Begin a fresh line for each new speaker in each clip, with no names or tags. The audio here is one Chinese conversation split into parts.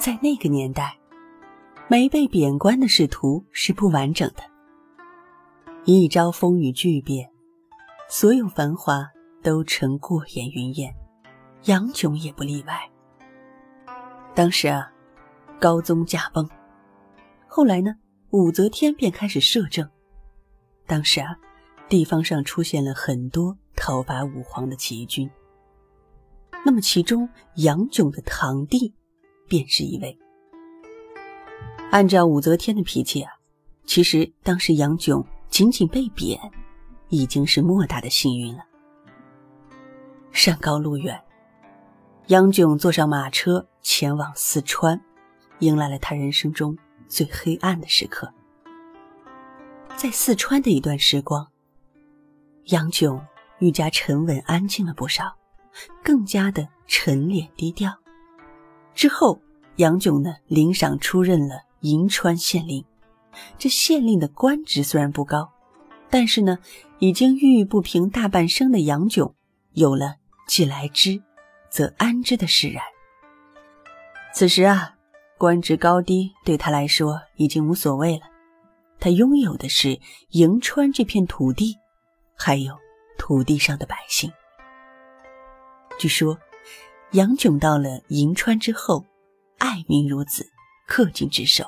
在那个年代，没被贬官的仕途是不完整的。一朝风雨巨变，所有繁华都成过眼云烟，杨炯也不例外。当时啊，高宗驾崩，后来呢，武则天便开始摄政。当时啊，地方上出现了很多讨伐武皇的起义军。那么其中杨炯的堂弟，便是一位。按照武则天的脾气啊，其实当时杨炯仅仅被贬，已经是莫大的幸运了。山高路远。杨炯坐上马车前往四川，迎来了他人生中最黑暗的时刻。在四川的一段时光，杨炯愈加沉稳安静了不少，更加的沉敛低调。之后，杨炯呢领赏出任了银川县令。这县令的官职虽然不高，但是呢，已经郁郁不平大半生的杨炯，有了既来之。则安之的释然。此时啊，官职高低对他来说已经无所谓了。他拥有的是银川这片土地，还有土地上的百姓。据说，杨炯到了银川之后，爱民如子，恪尽职守。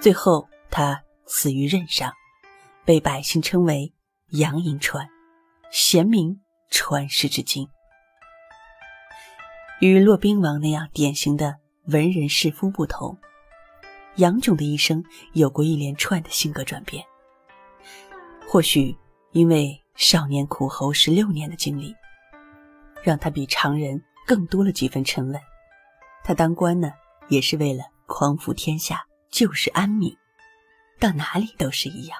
最后，他死于任上，被百姓称为杨银川，贤名传世至今。与骆宾王那样典型的文人士夫不同，杨炯的一生有过一连串的性格转变。或许因为少年苦候十六年的经历，让他比常人更多了几分沉稳。他当官呢，也是为了匡扶天下，救世安民，到哪里都是一样。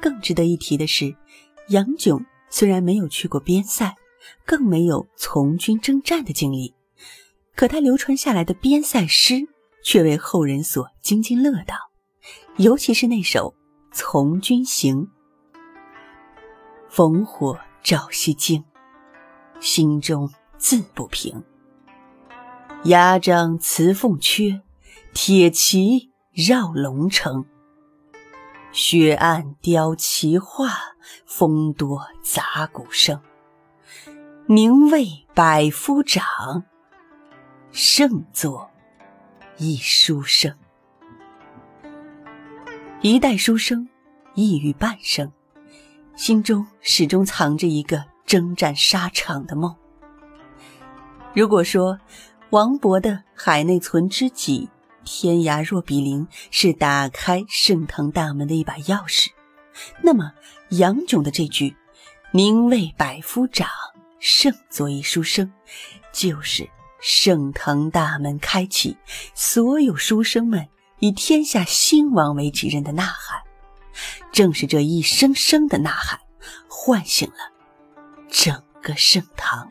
更值得一提的是，杨炯虽然没有去过边塞。更没有从军征战的经历，可他流传下来的边塞诗却为后人所津津乐道，尤其是那首《从军行》：“烽火照西京，心中自不平。牙璋辞凤阙，铁骑绕龙城。雪暗雕旗画，风多杂鼓声。”宁为百夫长，胜作一书生。一代书生，抑郁半生，心中始终藏着一个征战沙场的梦。如果说王勃的“海内存知己，天涯若比邻”是打开盛唐大门的一把钥匙，那么杨炯的这句“宁为百夫长”。胜作一书生，就是盛唐大门开启，所有书生们以天下兴亡为己任的呐喊。正是这一声声的呐喊，唤醒了整个盛唐。